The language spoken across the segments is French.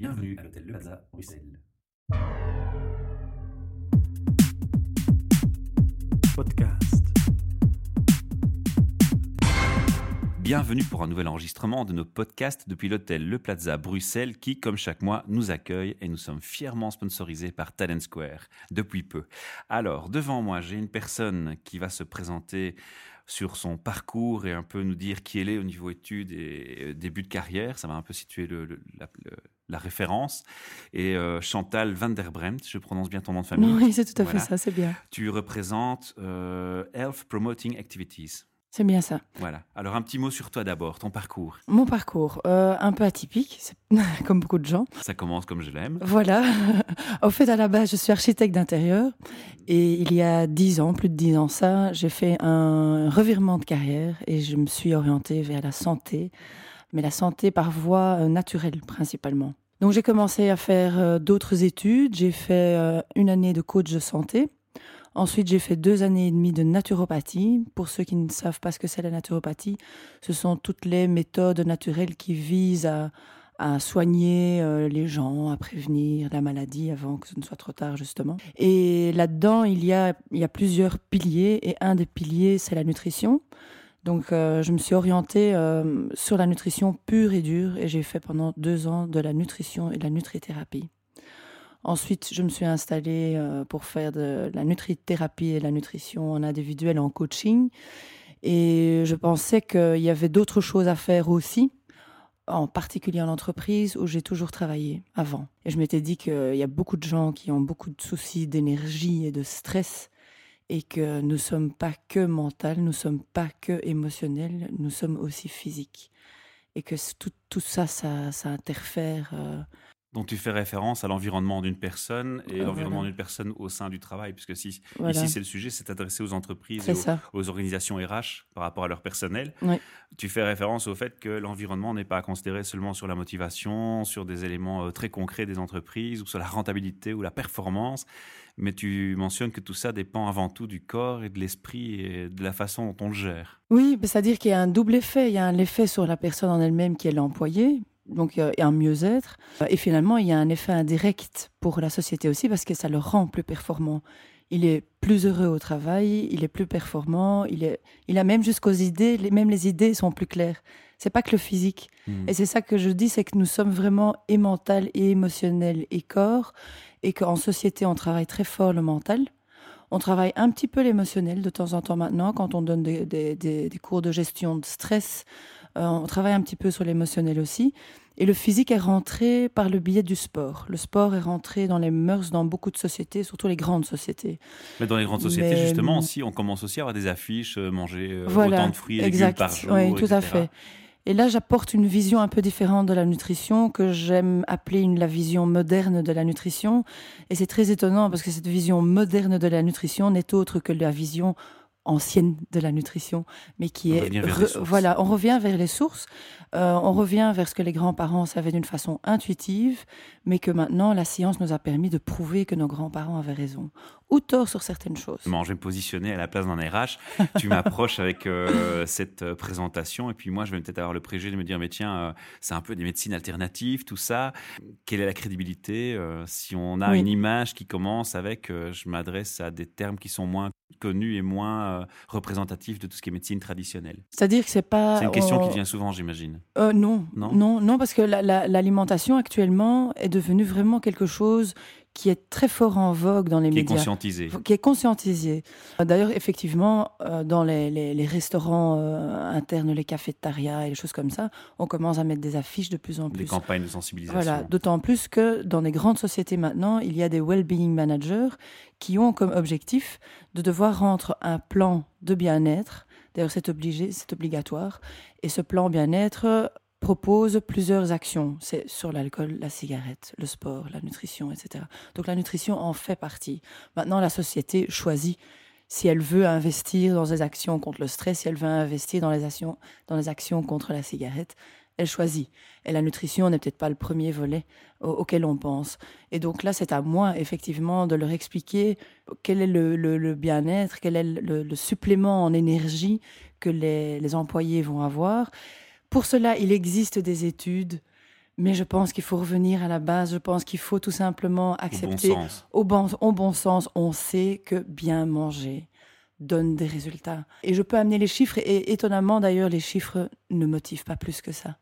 Bienvenue à l'hôtel Le Plaza, Bruxelles. Podcast. Bienvenue pour un nouvel enregistrement de nos podcasts depuis l'hôtel Le Plaza Bruxelles qui, comme chaque mois, nous accueille et nous sommes fièrement sponsorisés par Talent Square depuis peu. Alors, devant moi, j'ai une personne qui va se présenter sur son parcours et un peu nous dire qui elle est au niveau études et euh, début de carrière. Ça va un peu situer le, le- la, le- la référence. Et euh, Chantal van der Bremt, je prononce bien ton nom de famille. Oui, c'est tout à fait ça, c'est bien. Tu représentes euh, Health Promoting Activities. C'est bien ça. Voilà. Alors un petit mot sur toi d'abord, ton parcours. Mon parcours, euh, un peu atypique, comme beaucoup de gens. Ça commence comme je l'aime. Voilà. Au fait, à la base, je suis architecte d'intérieur. Et il y a dix ans, plus de dix ans ça, j'ai fait un revirement de carrière et je me suis orientée vers la santé, mais la santé par voie euh, naturelle principalement. Donc j'ai commencé à faire euh, d'autres études. J'ai fait une année de coach de santé. Ensuite, j'ai fait deux années et demie de naturopathie. Pour ceux qui ne savent pas ce que c'est la naturopathie, ce sont toutes les méthodes naturelles qui visent à, soigner euh, les gens, à prévenir la maladie avant que ce ne soit trop tard, justement. Et là-dedans, il y a, il y a plusieurs piliers, et un des piliers, c'est la nutrition. Donc, euh, je me suis orientée euh, sur la nutrition pure et dure, et j'ai fait pendant deux ans de la nutrition et de la nutrithérapie. Ensuite, je me suis installée euh, pour faire de la nutrithérapie et la nutrition en individuel en coaching. Et je pensais qu'il y avait d'autres choses à faire aussi, en particulier en entreprise où j'ai toujours travaillé avant. Et je m'étais dit qu'il y a beaucoup de gens qui ont beaucoup de soucis d'énergie et de stress et que nous sommes pas que mental, nous sommes pas que émotionnel, nous sommes aussi physiques. Et que tout, tout ça, ça, ça interfère. euh, Donc tu fais référence à l'environnement d'une personne et Ah, l'environnement voilà. d'une personne au sein du travail, puisque si voilà. ici c'est le sujet, c'est adressé aux entreprises et aux, organisations RH par rapport à leur personnel. Oui. Tu fais référence au fait que l'environnement n'est pas à considérer seulement sur la motivation, sur des éléments euh, très concrets des entreprises ou sur la rentabilité ou la performance, mais tu mentionnes que tout ça dépend avant tout du corps et de l'esprit et de la façon dont on le gère. Oui, c'est-à-dire qu'il y a un double effet. Il y a un effet sur la personne en elle-même qui est l'employé, donc euh, et un mieux-être. Euh, Et finalement, il y a un effet indirect pour la société aussi parce que ça le rend plus performant. Il est plus heureux au travail, il est plus performant, il, est, il a même jusqu'aux idées, les, même les idées sont plus claires. C'est pas que le physique. Hmm. Et c'est ça que je dis, c'est que nous sommes vraiment et mental et émotionnel et corps, et qu'en société, on travaille très fort le mental. On travaille un petit peu l'émotionnel de temps en temps maintenant, quand on donne des, des- des- des cours de gestion de stress. Euh, on travaille un petit peu sur l'émotionnel aussi. Et le physique est rentré par le biais du sport. Le sport est rentré dans les mœurs dans beaucoup de sociétés, surtout les grandes sociétés. Mais dans les grandes sociétés, Mais- justement, aussi, on commence aussi à avoir des affiches, euh, manger euh, Voilà, autant de fruits et légumes par jour. Oui, tout à fait. Et là, j'apporte une vision un peu différente de la nutrition que j'aime appeler une, la vision moderne de la nutrition. Et c'est très étonnant parce que cette vision moderne de la nutrition n'est autre que la vision ancienne de la nutrition, mais qui est re- voilà, on revient vers les sources, euh, on revient vers ce que les grands-parents savaient d'une façon intuitive, mais que maintenant la science nous a permis de prouver que nos grands-parents avaient raison ou tort sur certaines choses. Bon, je vais me positionner à la place d'un RH. Tu m'approches avec euh, cette euh, présentation et puis moi, je vais peut-être avoir le préjugé de me dire, mais tiens, euh, c'est un peu des médecines alternatives, tout ça. Quelle est la crédibilité si on a Oui. une image qui commence avec, je m'adresse à des termes qui sont moins connus et moins euh, représentatifs de tout ce qui est médecine traditionnelle C'est-à-dire que c'est pas. C'est une question on- qui vient souvent, j'imagine. Euh, non, Non? Non, non, parce que la- la- l'alimentation actuellement est devenue vraiment quelque chose qui est très fort en vogue dans les Qui est médias. conscientisée. qui est conscientisé. D'ailleurs, effectivement, euh, dans les, les- les restaurants euh, internes, les cafétérias et les choses comme ça, on commence à mettre des affiches de plus en Des plus. campagnes de sensibilisation. Voilà, d'autant plus que dans les grandes sociétés maintenant, il y a des well-being managers qui ont comme objectif de devoir rendre un plan de bien-être. D'ailleurs, c'est obligé, c'est obligatoire. Et ce plan bien-être propose plusieurs actions. C'est sur l'alcool, la cigarette, le sport, la nutrition, etc. Donc la nutrition en fait partie. Maintenant, la société choisit si elle veut investir dans des actions contre le stress, si elle veut investir dans les actions, dans les actions contre la cigarette, elle choisit. Et la nutrition n'est peut-être pas le premier volet au- auquel on pense. Et donc là, c'est à moi, effectivement, de leur expliquer quel est le, bien-être, quel est le, supplément en énergie que les employés vont avoir. Pour cela, il existe des études Mais je pense qu'il faut revenir à la base. Je pense qu'il faut tout simplement accepter Au bon sens. au bon, au bon sens. On sait que bien manger donne des résultats. Et je peux amener les chiffres. Et étonnamment, d'ailleurs, les chiffres ne motivent pas plus que ça.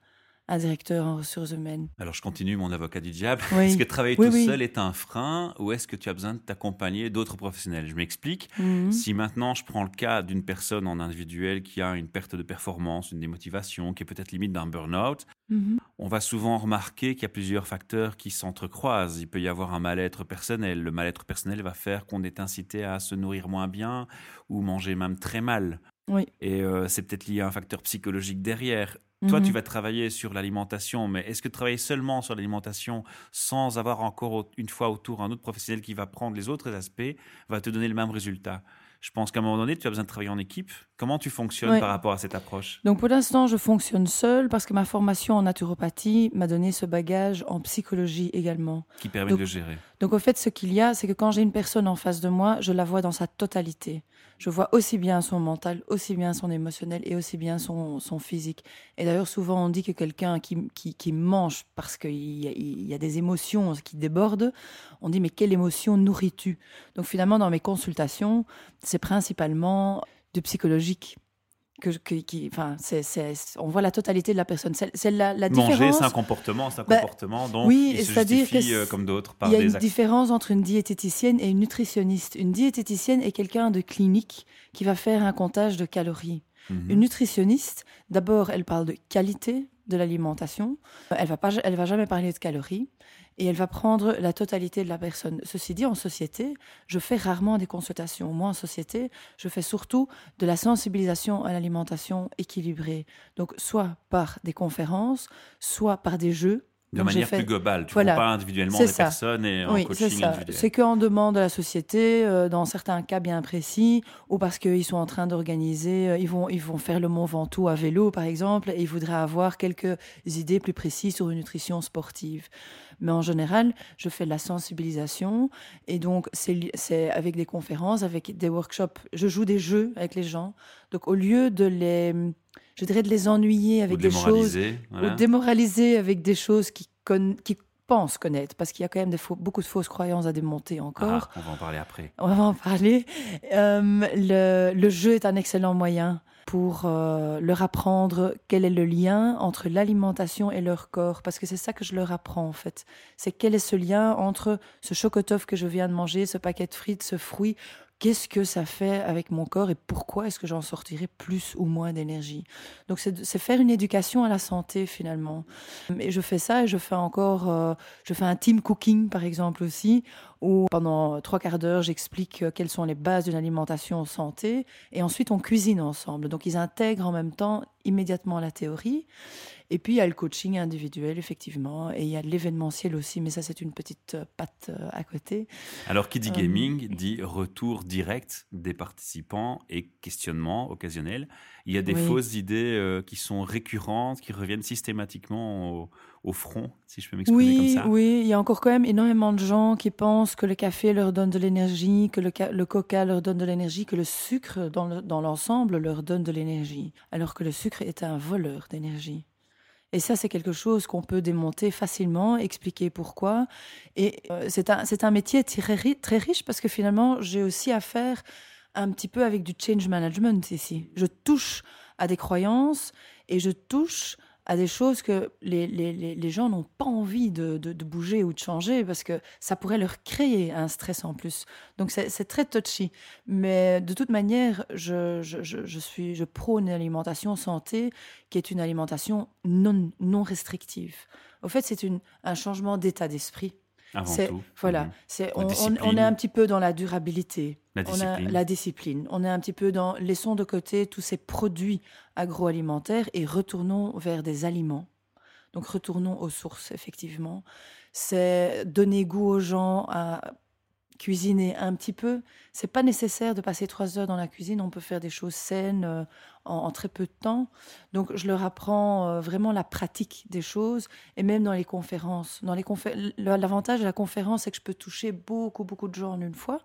Un directeur en ressources humaines. Alors je continue mon avocat du diable. Oui. Est-ce que travailler Oui, tout oui. seul est un frein ou est-ce que tu as besoin de t'accompagner d'autres professionnels? Je m'explique. Mhm. Si maintenant je prends le cas d'une personne en individuel qui a une perte de performance, une démotivation, qui est peut-être limite d'un burn-out, Mhm. on va souvent remarquer qu'il y a plusieurs facteurs qui s'entrecroisent. Il peut y avoir un mal-être personnel. Le mal-être personnel va faire qu'on est incité à se nourrir moins bien ou manger même très mal. Oui. Et euh, c'est peut-être lié à un facteur psychologique derrière. Toi, Mhm. tu vas travailler sur l'alimentation, mais est-ce que travailler seulement sur l'alimentation sans avoir encore une fois autour un autre professionnel qui va prendre les autres aspects va te donner le même résultat? Je pense qu'à un moment donné, tu as besoin de travailler en équipe. Comment tu fonctionnes Ouais. par rapport à cette approche? Donc pour l'instant, je fonctionne seule parce que ma formation en naturopathie m'a donné ce bagage en psychologie également. qui permet Donc- de le gérer Donc au fait, ce qu'il y a, c'est que quand j'ai une personne en face de moi, je la vois dans sa totalité. Je vois aussi bien son mental, aussi bien son émotionnel et aussi bien son, physique. Et d'ailleurs, souvent, on dit que quelqu'un qui, qui, mange parce qu'il y, y a des émotions qui débordent, on dit mais quelle émotion nourris-tu? Donc finalement, dans mes consultations, c'est principalement du psychologique. Que, que- qui, enfin, c'est, c'est- on voit la totalité de la personne. C'est, c'est la, la Manger, différence. c'est un comportement, c'est un Bah, comportement, donc oui, il se c'est-à-dire justifie euh, comme d'autres par Il y a des une différence entre une diététicienne et une nutritionniste. Une diététicienne est quelqu'un de clinique qui va faire un comptage de calories. Mhm. Une nutritionniste, d'abord, elle parle de qualité de l'alimentation. Elle va pas, elle va jamais parler de calories et elle va prendre la totalité de la personne. Ceci dit, en société, je fais rarement des consultations. Moi, en société, je fais surtout de la sensibilisation à l'alimentation équilibrée. Donc, soit par des conférences, soit par des jeux. De Donc, manière fait- plus globale. Tu Voilà. prends pas individuellement des ça. personnes et en Oui, coaching individuel. C'est qu'en demande de la société, euh, dans certains cas bien précis, ou parce qu'ils sont en train d'organiser, euh, ils, vont, ils vont faire le Mont Ventoux à vélo, par exemple, et ils voudraient avoir quelques idées plus précises sur une nutrition sportive. Mais en général, je fais de la sensibilisation, et donc c'est avec des conférences, avec des workshops. Je joue des jeux avec les gens. Donc au lieu de les, je dirais, de les ennuyer Ou avec des choses voilà. ou démoraliser avec des choses qui, pensent connaître, parce qu'il y a quand même des faux- beaucoup de fausses croyances à démonter encore. Ah, on va en parler après. On va en parler. Euh, le, le jeu est un excellent moyen pour euh, leur apprendre quel est le lien entre l'alimentation et leur corps, parce que c'est ça que je leur apprends en fait. C'est quel est ce lien entre ce chocotoff que je viens de manger, ce paquet de frites, ce fruit, qu'est-ce que ça fait avec mon corps et pourquoi est-ce que j'en sortirai plus ou moins d'énergie? Donc c'est faire une éducation à la santé finalement. Et je fais ça et je fais encore, euh, je fais un team cooking par exemple aussi, où pendant trois quarts d'heure j'explique euh, quelles sont les bases d'une alimentation santé et ensuite on cuisine ensemble. Donc ils intègrent en même temps immédiatement la théorie. Et puis il y a le coaching individuel effectivement et il y a l'événementiel aussi, mais ça c'est une petite euh, patte euh, à côté. Alors, qui dit Euh, gaming dit retour direct des participants et questionnement occasionnel. Il y a des Oui. fausses idées euh, qui sont récurrentes, qui reviennent systématiquement au, au front, si je peux m'exprimer Oui, comme ça. oui, il y a encore quand même énormément de gens qui pensent que le café leur donne de l'énergie, que le, le coca leur donne de l'énergie, que le sucre dans le- dans l'ensemble leur donne de l'énergie, alors que le sucre est un voleur d'énergie. Et ça, c'est quelque chose qu'on peut démonter facilement, expliquer pourquoi. Et euh, c'est un, un métier très, très riche parce que finalement, j'ai aussi affaire un petit peu avec du change management ici. Je touche à des croyances et je touche à des choses que les, les, les, gens n'ont pas envie de, de, bouger ou de changer parce que ça pourrait leur créer un stress en plus. Donc c'est très touchy. Mais de toute manière, je, je, je, suis, je prône une alimentation santé qui est une alimentation non, non restrictive. Au fait, c'est un changement d'état d'esprit. Avant C'est- tout. Voilà, Mhm. c'est on, on- on discipline. est un petit peu dans la durabilité. La On a la discipline. On est un petit peu dans laissons de côté tous ces produits agroalimentaires et retournons vers des aliments. Donc retournons aux sources, effectivement. C'est donner goût aux gens à cuisiner un petit peu. C'est pas nécessaire de passer trois heures dans la cuisine. On peut faire des choses saines euh, en, très peu de temps. Donc je leur apprends euh, vraiment la pratique des choses et même dans les conférences. Dans les confé- L'avantage de la conférence, c'est que je peux toucher beaucoup, beaucoup de gens en une fois.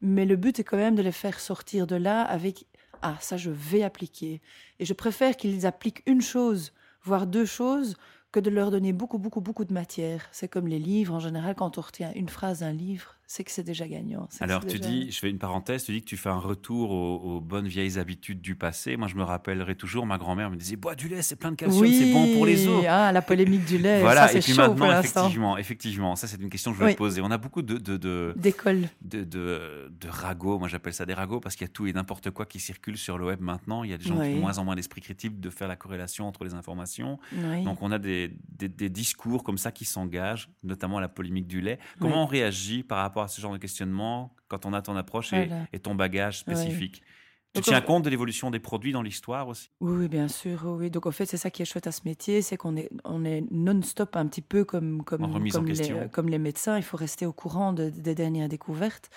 Mais le but est quand même de les faire sortir de là avec Ah, ça, je vais appliquer. Et je préfère qu'ils appliquent une chose, voire deux choses, que de leur donner beaucoup, beaucoup, beaucoup de matière. C'est comme les livres, en général, quand on retient une phrase d'un livre, c'est que c'est déjà gagnant. Alors, tu dis, je fais une parenthèse, tu dis que tu fais un retour aux, bonnes vieilles habitudes du passé. Moi, je me rappellerai toujours, ma grand-mère me disait, bois du lait, c'est plein de calcium, c'est bon pour les os. Ah, la polémique du lait, voilà, ça, et puis maintenant, effectivement, effectivement, ça, c'est une question que je voulais poser. On a beaucoup de. D'écoles. De, de, de, ragots, moi j'appelle ça des ragots, parce qu'il y a tout et n'importe quoi qui circule sur le web maintenant. Il y a des gens qui ont moins en moins l'esprit critique de faire la corrélation entre les informations. Donc, on a des, des, discours comme ça qui s'engagent, notamment la polémique du lait. Comment on réagit par rapport à ce genre de questionnement quand on a ton approche et, ton bagage spécifique. Tu tiens compte de l'évolution des produits dans l'histoire aussi? Oui, bien sûr. Oui. Donc, en fait, c'est ça qui est chouette à ce métier, c'est qu'on est, on est non-stop un petit peu comme, comme, comme, les, comme les médecins. Il faut rester au courant des dernières découvertes.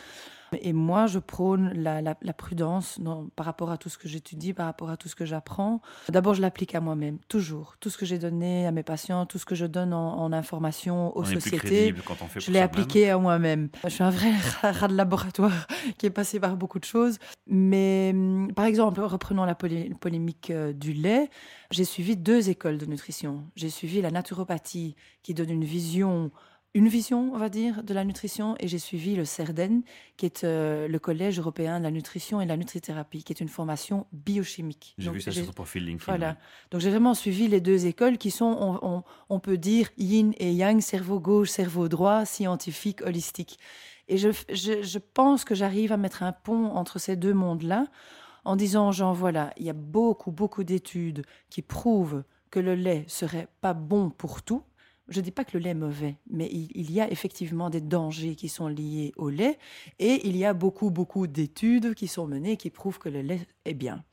Et moi, je prône la, prudence par rapport à tout ce que j'étudie, par rapport à tout ce que j'apprends. D'abord, je l'applique à moi-même, toujours. Tout ce que j'ai donné à mes patients, tout ce que je donne en, information aux sociétés, je l'ai appliqué à moi-même. Je suis un vrai rat de laboratoire qui est passé par beaucoup de choses. Mais hum, par exemple, reprenons la polémique euh, du lait, j'ai suivi deux écoles de nutrition. J'ai suivi la naturopathie qui donne une vision une vision, on va dire, de la nutrition et j'ai suivi le CERDEN, qui est euh, le Collège européen de la nutrition et de la nutrithérapie, qui est une formation biochimique. J'ai vu ça sur ton profil LinkedIn. Voilà. Donc j'ai vraiment suivi les deux écoles qui sont, on, peut dire, yin et yang, cerveau gauche, cerveau droit, scientifique, holistique. Et je, je pense que j'arrive à mettre un pont entre ces deux mondes-là en disant, genre, voilà, il y a beaucoup, beaucoup d'études qui prouvent que le lait serait pas bon pour tout, je ne dis pas que le lait est mauvais, mais il, y a effectivement des dangers qui sont liés au lait et il y a beaucoup, beaucoup d'études qui sont menées qui prouvent que le lait est bien.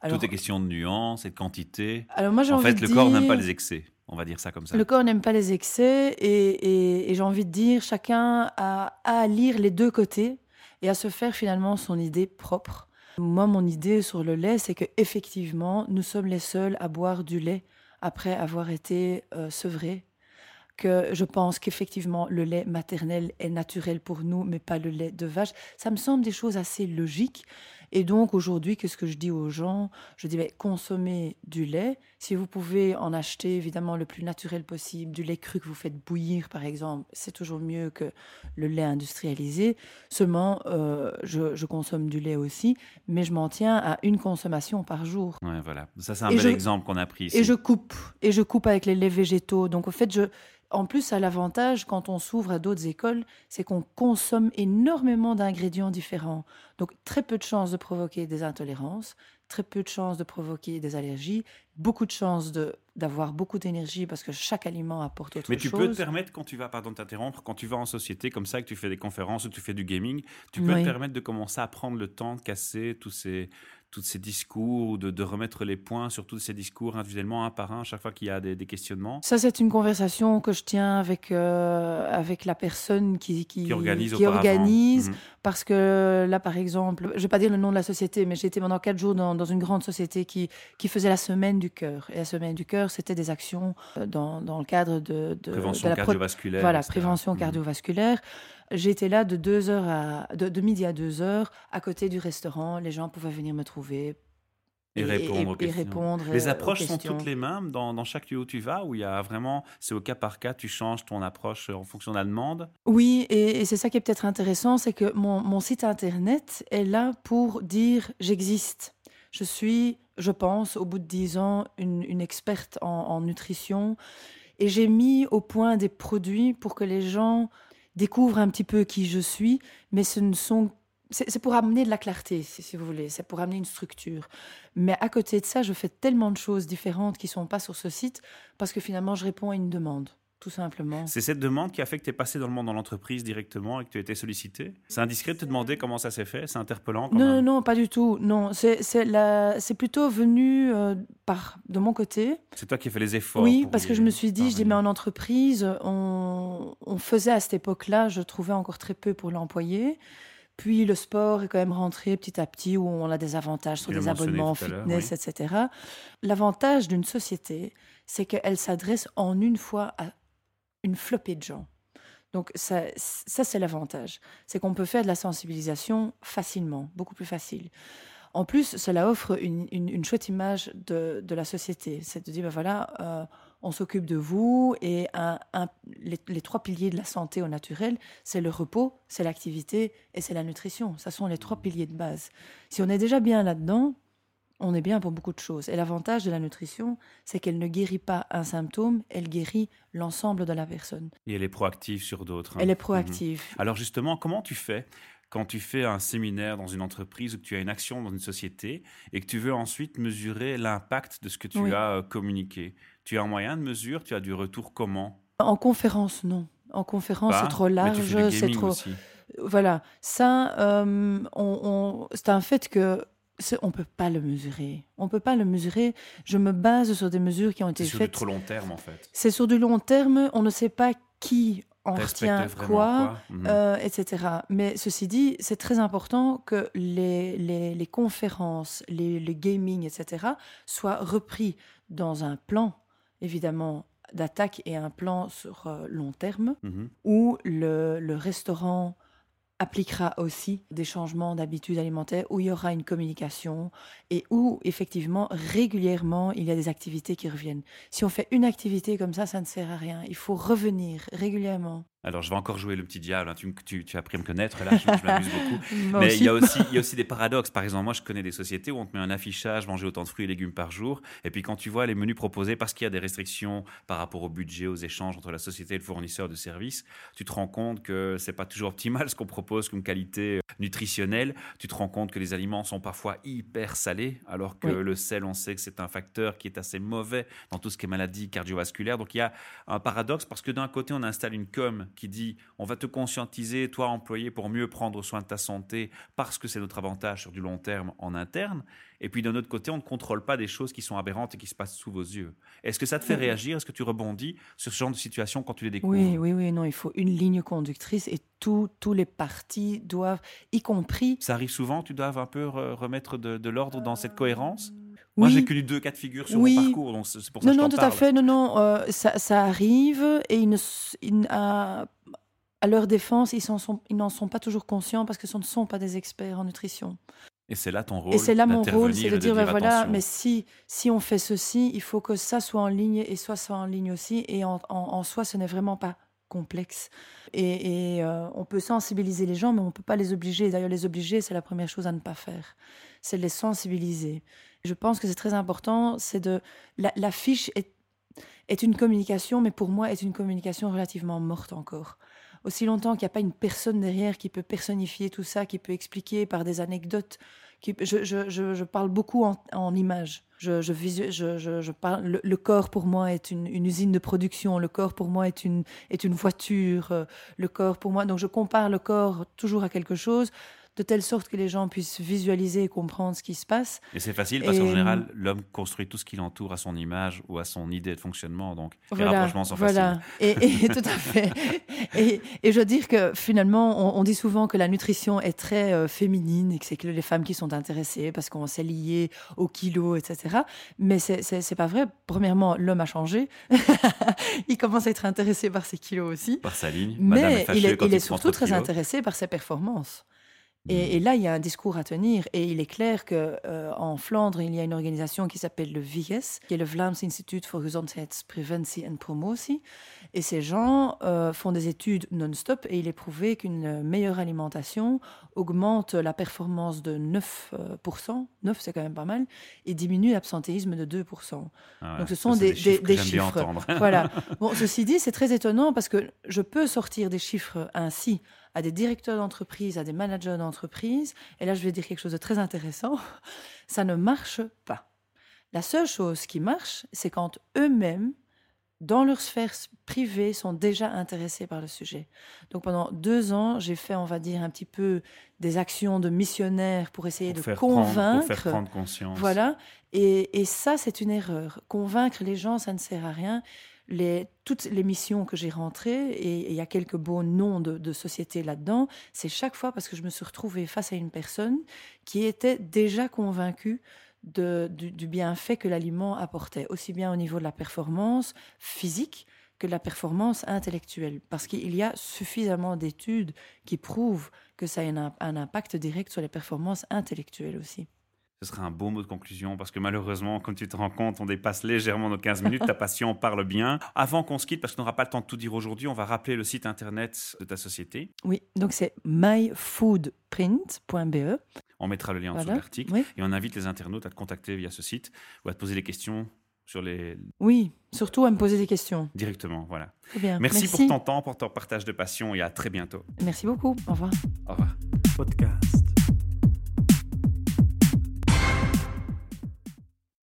Alors, Tout est question de nuances et de quantité. Alors moi, en fait, le corps n'aime pas les excès. On va dire ça comme ça. Le corps n'aime pas les excès et, j'ai envie de dire, chacun a, a à lire les deux côtés et à se faire finalement son idée propre. Moi, mon idée sur le lait, c'est que effectivement, nous sommes les seuls à boire du lait après avoir été euh, sevrés que je pense qu'effectivement le lait maternel est naturel pour nous, mais pas le lait de vache. Ça me semble des choses assez logiques. Et donc aujourd'hui, qu'est-ce que je dis aux gens? Je dis, mais consommez du lait. Si vous pouvez en acheter évidemment le plus naturel possible, du lait cru que vous faites bouillir par exemple, c'est toujours mieux que le lait industrialisé. Seulement, euh, je, consomme du lait aussi, mais je m'en tiens à une consommation par jour. Ouais, voilà. Ça, c'est un bel exemple qu'on a pris ici. Et je coupe. Et je coupe avec les laits végétaux. Donc, au fait, je, en plus, à l'avantage, quand on s'ouvre à d'autres écoles, c'est qu'on consomme énormément d'ingrédients différents. Donc, très peu de chances de provoquer des intolérances, très peu de chances de provoquer des allergies, beaucoup de chances d'avoir beaucoup d'énergie parce que chaque aliment apporte autre chose. Mais tu peux te permettre, quand tu vas, pardon de t'interrompre, quand tu vas en société comme ça, que tu fais des conférences ou tu fais du gaming, tu peux te permettre de commencer à prendre le temps de casser tous ces, tous ces discours, de, de, remettre les points sur tous ces discours individuellement, un par un, chaque fois qu'il y a des, questionnements? Ça, c'est une conversation que je tiens avec, euh, avec la personne qui, qui, organise, qui organise mhm. parce que là, par exemple, je ne vais pas dire le nom de la société, mais j'ai été pendant quatre jours dans, dans, une grande société qui, qui faisait la semaine du cœur. Et la semaine du cœur, c'était des actions euh, dans, dans, le cadre de, de, prévention la cardiovasculaire. Voilà, prévention mhm. cardiovasculaire. J'étais là de, deux heures à, de, midi à 2 heures, à côté du restaurant. Les gens pouvaient venir me trouver. Et, répondre, et, répondre Les approches sont toutes les mêmes dans, dans, chaque lieu où tu vas, où il y a vraiment, c'est au cas par cas, tu changes ton approche en fonction de la demande? Oui, et, c'est ça qui est peut-être intéressant, c'est que mon, mon site internet est là pour dire j'existe. Je suis, je pense, au bout de dix ans, une, une experte en, en nutrition. Et j'ai mis au point des produits pour que les gens découvre un petit peu qui je suis, mais ce ne sont c'est pour amener de la clarté, si, vous voulez, c'est pour amener une structure. Mais à côté de ça, je fais tellement de choses différentes qui ne sont pas sur ce site parce que finalement, je réponds à une demande tout simplement. C'est cette demande qui a fait que tu es passé dans le monde dans l'entreprise directement et que tu as été sollicité C'est indiscret de te demander comment ça s'est fait C'est interpellant non, non, non, pas du tout. Non, c'est plutôt venu euh, par, de mon côté. C'est toi qui as fait les efforts Oui, parce que je me suis dit, je dis, mais en entreprise, on, on faisait à cette époque-là, je trouvais encore très peu pour l'employé. Puis le sport est quand même rentré petit à petit où on a des avantages sur des abonnements fitness, etc. L'avantage d'une société, c'est qu'elle s'adresse en une fois à une flopée de gens. Donc ça, ça c'est l'avantage. C'est qu'on peut faire de la sensibilisation facilement, beaucoup plus facile. En plus, cela offre une, une, chouette image de, de la société. C'est de dire, ben voilà, euh, on s'occupe de vous et les, trois piliers de la santé au naturel, c'est le repos, c'est l'activité et c'est la nutrition. Ce sont les trois piliers de base. Si on est déjà bien là-dedans, on est bien pour beaucoup de choses. Et l'avantage de la nutrition, c'est qu'elle ne guérit pas un symptôme, elle guérit l'ensemble de la personne. Et elle est proactive sur d'autres. Hein. Elle est proactive. Mhm. Alors justement, comment tu fais quand tu fais un séminaire dans une entreprise ou que tu as une action dans une société et que tu veux ensuite mesurer l'impact de ce que tu as euh, communiqué? Tu as un moyen de mesure? Tu as du retour comment? En conférence, non. En conférence, c'est trop large, c'est trop. Voilà, ça, euh, c'est un fait que on peut pas le mesurer. On peut pas le mesurer. Je me base sur des mesures qui ont été faites. C'est sur du trop long terme, en fait. C'est sur du long terme. On ne sait pas qui on retient quoi, mhm. euh, etc. Mais ceci dit, c'est très important que les, les, conférences, les, le gaming, etc., soient repris dans un plan, évidemment, d'attaque et un plan sur euh, long terme, mhm. où le, le restaurant appliquera aussi des changements d'habitudes alimentaires, où il y aura une communication et où effectivement régulièrement il y a des activités qui reviennent. Si on fait une activité comme ça, ça ne sert à rien. Il faut revenir régulièrement. Alors, je vais encore jouer le petit diable. Hein. Tu, tu, tu, as appris à me connaître. Là, je, m'amuse beaucoup. Mais il y, a aussi, il y a aussi des paradoxes. Par exemple, moi, je connais des sociétés où on te met un affichage, manger autant de fruits et légumes par jour. Et puis, quand tu vois les menus proposés, parce qu'il y a des restrictions par rapport au budget, aux échanges entre la société et le fournisseur de services, tu te rends compte que c'est pas toujours optimal ce qu'on propose comme qualité nutritionnelle. Tu te rends compte que les aliments sont parfois hyper salés, alors que le sel, on sait que c'est un facteur qui est assez mauvais dans tout ce qui est maladie cardiovasculaire. Donc, il y a un paradoxe parce que d'un côté, on installe une com qui dit on va te conscientiser, toi employé, pour mieux prendre soin de ta santé parce que c'est notre avantage sur du long terme en interne. Et puis d'un autre côté, on ne contrôle pas des choses qui sont aberrantes et qui se passent sous vos yeux. Est-ce que ça te fait réagir? Est-ce que tu rebondis sur ce genre de situation quand tu les découvres? Oui, oui, oui. Non, il faut une ligne conductrice et tous les partis doivent, y compris. Ça arrive souvent, tu dois un peu remettre de, l'ordre dans cette cohérence? Moi, j'ai connu deux cas de figure sur mon parcours, donc c'est pour ça non, que Non, non, tout à fait. Non, non, euh, ça, ça, arrive et ils ne, à, à, leur défense, ils n'en sont, ils sont pas toujours conscients parce que ce ne sont pas des experts en nutrition. Et c'est là ton rôle. Et c'est là mon rôle, c'est de dire, ben voilà, mais si, si on fait ceci, il faut que ça soit en ligne et soit soit en ligne aussi. Et en, en, soi, ce n'est vraiment pas complexe. Et, et euh, on peut sensibiliser les gens, mais on ne peut pas les obliger. D'ailleurs, les obliger, c'est la première chose à ne pas faire. C'est les sensibiliser. Je pense que c'est très important. C'est de la, fiche est, une communication, mais pour moi est une communication relativement morte encore. Aussi longtemps qu'il n'y a pas une personne derrière qui peut personnifier tout ça, qui peut expliquer par des anecdotes. Je, parle beaucoup en, en images. Je, le, corps pour moi est une, une, usine de production. Le corps pour moi est une, est une voiture. Euh, le corps pour moi. Donc je compare le corps toujours à quelque chose de telle sorte que les gens puissent visualiser et comprendre ce qui se passe. Et c'est facile parce qu'en général, l'homme construit tout ce qui l'entoure à son image ou à son idée de fonctionnement. Donc, les rapprochements sont voilà. faciles. Et, et tout à fait. Et, et, je veux dire que finalement, on, dit souvent que la nutrition est très euh, féminine et que c'est que les femmes qui sont intéressées parce qu'on s'est lié au kilo, etc. Mais c'est pas vrai. Premièrement, l'homme a changé. il commence à être intéressé par ses kilos aussi. Par sa ligne. Mais il est, il est surtout très intéressé par ses performances. Et, là, il y a un discours à tenir. Et il est clair qu'en euh, Flandre, il y a une organisation qui s'appelle le VIGES, qui est le Vlaams Instituut voor Gezondheidspreventie en Promotie. Et ces gens euh, font des études non-stop et il est prouvé qu'une meilleure alimentation augmente la performance de 9%, 9 c'est quand même pas mal, et diminue l'absentéisme de 2%. Ah Donc ce sont des, des, chiffres. voilà. Bon, ceci dit, c'est très étonnant parce que je peux sortir des chiffres ainsi à des directeurs d'entreprise, à des managers d'entreprise, et là je vais dire quelque chose de très intéressant, ça ne marche pas. La seule chose qui marche, c'est quand eux-mêmes, dans leur sphère privée, sont déjà intéressés par le sujet. Donc pendant deux ans, j'ai fait, on va dire, un petit peu des actions de missionnaire pour essayer de convaincre. pour faire prendre conscience. Voilà. Et, et ça, c'est une erreur. Convaincre les gens, ça ne sert à rien toutes les missions que j'ai rentrées, et il y a quelques beaux noms de, sociétés là-dedans, c'est chaque fois parce que je me suis retrouvée face à une personne qui était déjà convaincue du, bienfait que l'aliment apportait, aussi bien au niveau de la performance physique que de la performance intellectuelle, parce qu'il y a suffisamment d'études qui prouvent que ça a un, un impact direct sur les performances intellectuelles aussi. Ce sera un beau mot de conclusion parce que malheureusement, comme tu te rends compte, on dépasse légèrement nos 15 minutes. Ta passion parle bien. Avant qu'on se quitte, parce qu'on n'aura pas le temps de tout dire aujourd'hui, on va rappeler le site internet de ta société. Oui, donc c'est myfoodprint.be. On mettra le lien en dessous de l'article et on invite les internautes à te contacter via ce site ou à te poser des questions sur les. Oui, surtout à me poser des questions. Directement, voilà. Bien. Merci, pour ton temps, pour ton partage de passion et à très bientôt. Merci beaucoup. Au revoir. Au revoir. Podcast.